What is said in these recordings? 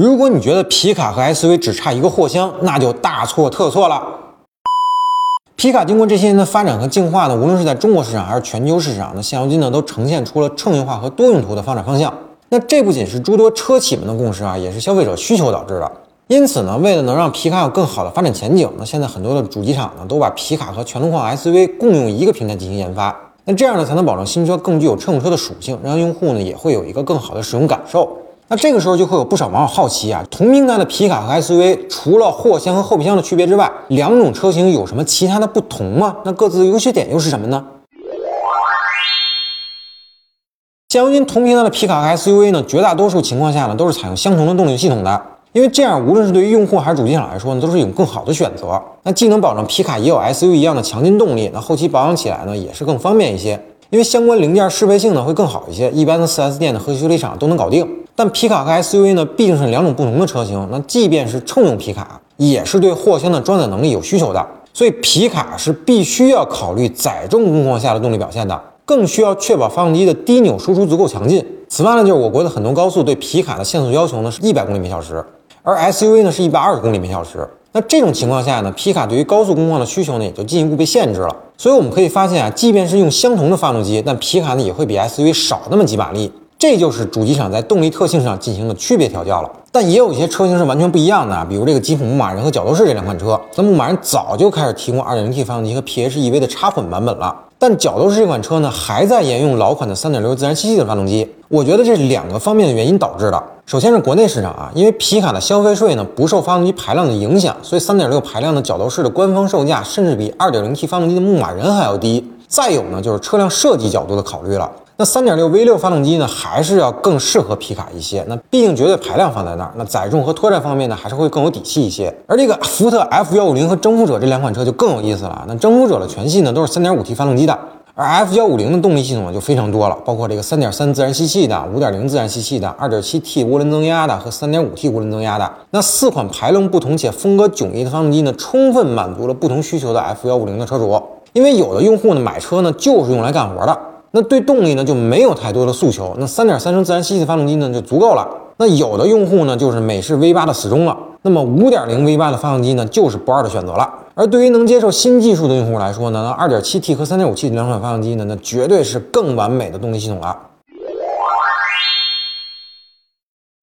如果你觉得皮卡和 SUV 只差一个货箱，那就大错特错了。皮卡经过这些年的发展和进化呢，无论是在中国市场还是全球市场呢，现如今呢都呈现出了乘用化和多用途的发展方向。那这不仅是诸多车企们的共识啊，也是消费者需求导致的。因此呢，为了能让皮卡有更好的发展前景，那现在很多的主机厂呢都把皮卡和全路况 SUV 共用一个平台进行研发。那这样呢，才能保证新车更具有乘用车的属性，让用户呢也会有一个更好的使用感受。那这个时候就会有不少网友好奇啊，同平台的皮卡和 SUV 除了货箱和后备箱的区别之外，两种车型有什么其他的不同吗？那各自的优缺点又是什么呢？现如今同平台的皮卡和 SUV 呢，绝大多数情况下呢都是采用相同的动力系统的，因为这样无论是对于用户还是主机厂来说呢，都是一种更好的选择。那既能保证皮卡也有 SUV 一样的强劲动力，那后期保养起来呢也是更方便一些，因为相关零件适配性呢会更好一些，一般的 4S 店的和修理厂都能搞定。但皮卡和 SUV 呢毕竟是两种不同的车型，那即便是乘用皮卡，也是对货箱的装载能力有需求的，所以皮卡是必须要考虑载重工况下的动力表现的。更需要确保发动机的低扭输出足够强劲。此外呢，就是我国的很多高速对皮卡的限速要求呢是一百公里每小时，而 SUV 呢是一百二十公里每小时。那这种情况下呢，皮卡对于高速工况的需求呢也就进一步被限制了。所以我们可以发现啊，即便是用相同的发动机，但皮卡呢也会比 SUV 少那么几马力。这就是主机厂在动力特性上进行了区别调教了。但也有一些车型是完全不一样的，比如这个吉普牧马人和角斗士这两款车，那牧马人早就开始提供 2.0T 发动机和 PHEV 的插混版本了，但角斗士这款车呢，还在沿用老款的3.6自然吸气的发动机。我觉得这是两个方面的原因导致的。首先是国内市场啊，因为皮卡的消费税呢不受发动机排量的影响，所以3.6排量的角斗士的官方售价甚至比 2.0T 发动机的牧马人还要低。再有呢，就是车辆设计角度的考虑了。那三点六 V 六发动机呢，还是要更适合皮卡一些。那毕竟绝对排量放在那儿，那载重和拖拽方面呢，还是会更有底气一些。而这个福特 F 幺五零和征服者这两款车就更有意思了。那征服者的全系呢都是三点五 T 发动机的，而 F 幺五零的动力系统呢就非常多了，包括这个三点三自然吸气的、五点零自然吸气的、二点七 T 涡轮增压的和三点五 T 涡轮增压的。那四款排量不同且风格迥异的发动机呢，充分满足了不同需求的 F 幺五零的车主。因为有的用户呢买车呢就是用来干活的。那对动力呢就没有太多的诉求，那三点三升自然吸气发动机呢就足够了。那有的用户呢就是美式 V 八的死忠了，那么五点零 V 八的发动机呢就是不二的选择了。而对于能接受新技术的用户来说呢，那二点七 T 和三点五 T 两款发动机呢，那绝对是更完美的动力系统了。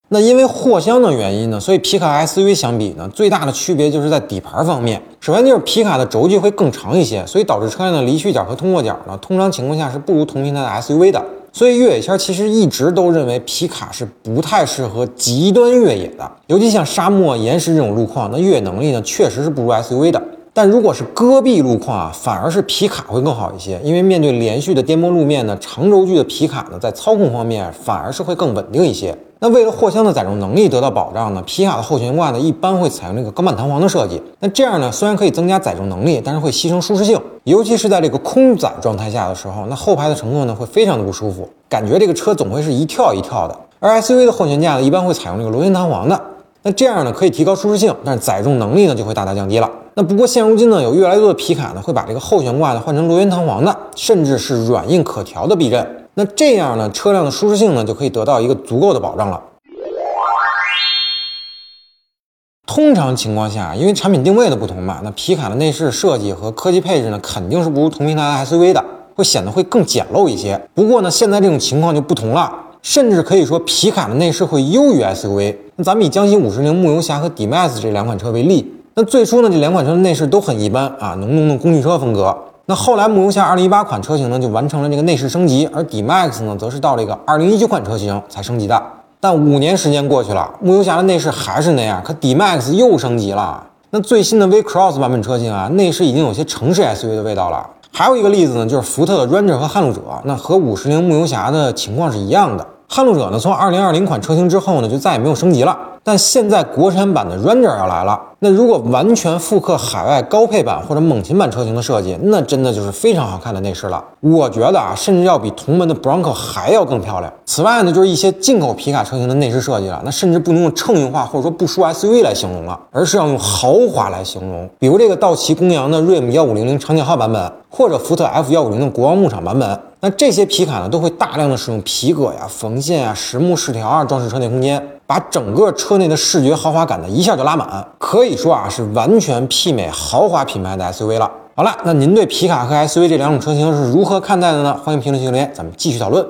那因为货箱的原因呢，所以皮卡 SUV 相比呢，最大的区别就是在底盘方面。首先就是皮卡的轴距会更长一些，所以导致车辆的离去角和通过角呢，通常情况下是不如同平台的 SUV 的。所以越野圈其实一直都认为皮卡是不太适合极端越野的，尤其像沙漠、岩石这种路况，那越野能力呢确实是不如 SUV 的。但如果是戈壁路况啊，反而是皮卡会更好一些，因为面对连续的颠簸路面呢，长轴距的皮卡呢，在操控方面反而是会更稳定一些。那为了货箱的载重能力得到保障呢，皮卡的后悬挂呢一般会采用这个钢板弹簧的设计。那这样呢，虽然可以增加载重能力，但是会牺牲舒适性，尤其是在这个空载状态下的时候，那后排的乘客呢会非常的不舒服，感觉这个车总会是一跳一跳的。而 SUV 的后悬架呢一般会采用这个螺旋弹簧的，那这样呢可以提高舒适性，但是载重能力呢就会大大降低了。那不过现如今呢，有越来越多的皮卡呢会把这个后悬挂呢换成螺旋弹簧的，甚至是软硬可调的避震。那这样呢，车辆的舒适性呢就可以得到一个足够的保障了。通常情况下，因为产品定位的不同嘛，那皮卡的内饰设计和科技配置呢，肯定是不如同平台的 SUV 的，会显得会更简陋一些。不过呢，现在这种情况就不同了，甚至可以说皮卡的内饰会优于 SUV。那咱们以江西五十铃牧游侠和 D-Max 这两款车为例，那最初呢，这两款车的内饰都很一般啊，浓浓的工具车风格。那后来牧游侠2018款车型呢，就完成了这个内饰升级，而 D-Max 呢，则是到这个2019款车型才升级的。但五年时间过去了，牧游侠的内饰还是那样，可 D-Max 又升级了。那最新的 V Cross 版本车型啊，内饰已经有些城市 SUV 的味道了。还有一个例子呢，就是福特的 Ranger 和撼路者，那和五十铃牧游侠的情况是一样的。撼路者呢，从2020款车型之后呢，就再也没有升级了。但现在国产版的 Ranger 要来了，那如果完全复刻海外高配版或者猛禽版车型的设计，那真的就是非常好看的内饰了。我觉得啊，甚至要比同门的 Bronco 还要更漂亮。此外呢，就是一些进口皮卡车型的内饰设计了，那甚至不能用乘用化或者说不输 SUV 来形容了，而是要用豪华来形容。比如这个道奇公羊的 Rim 幺五零零长角号版本，或者福特 F 幺五零的国王牧场版本。那这些皮卡呢，都会大量的使用皮革呀、缝线啊、实木饰条啊装饰车内空间。把整个车内的视觉豪华感呢一下就拉满，可以说啊是完全媲美豪华品牌的 SUV 了。好了，那您对皮卡和 SUV 这两种车型是如何看待的呢？欢迎评论区留言，咱们继续讨论。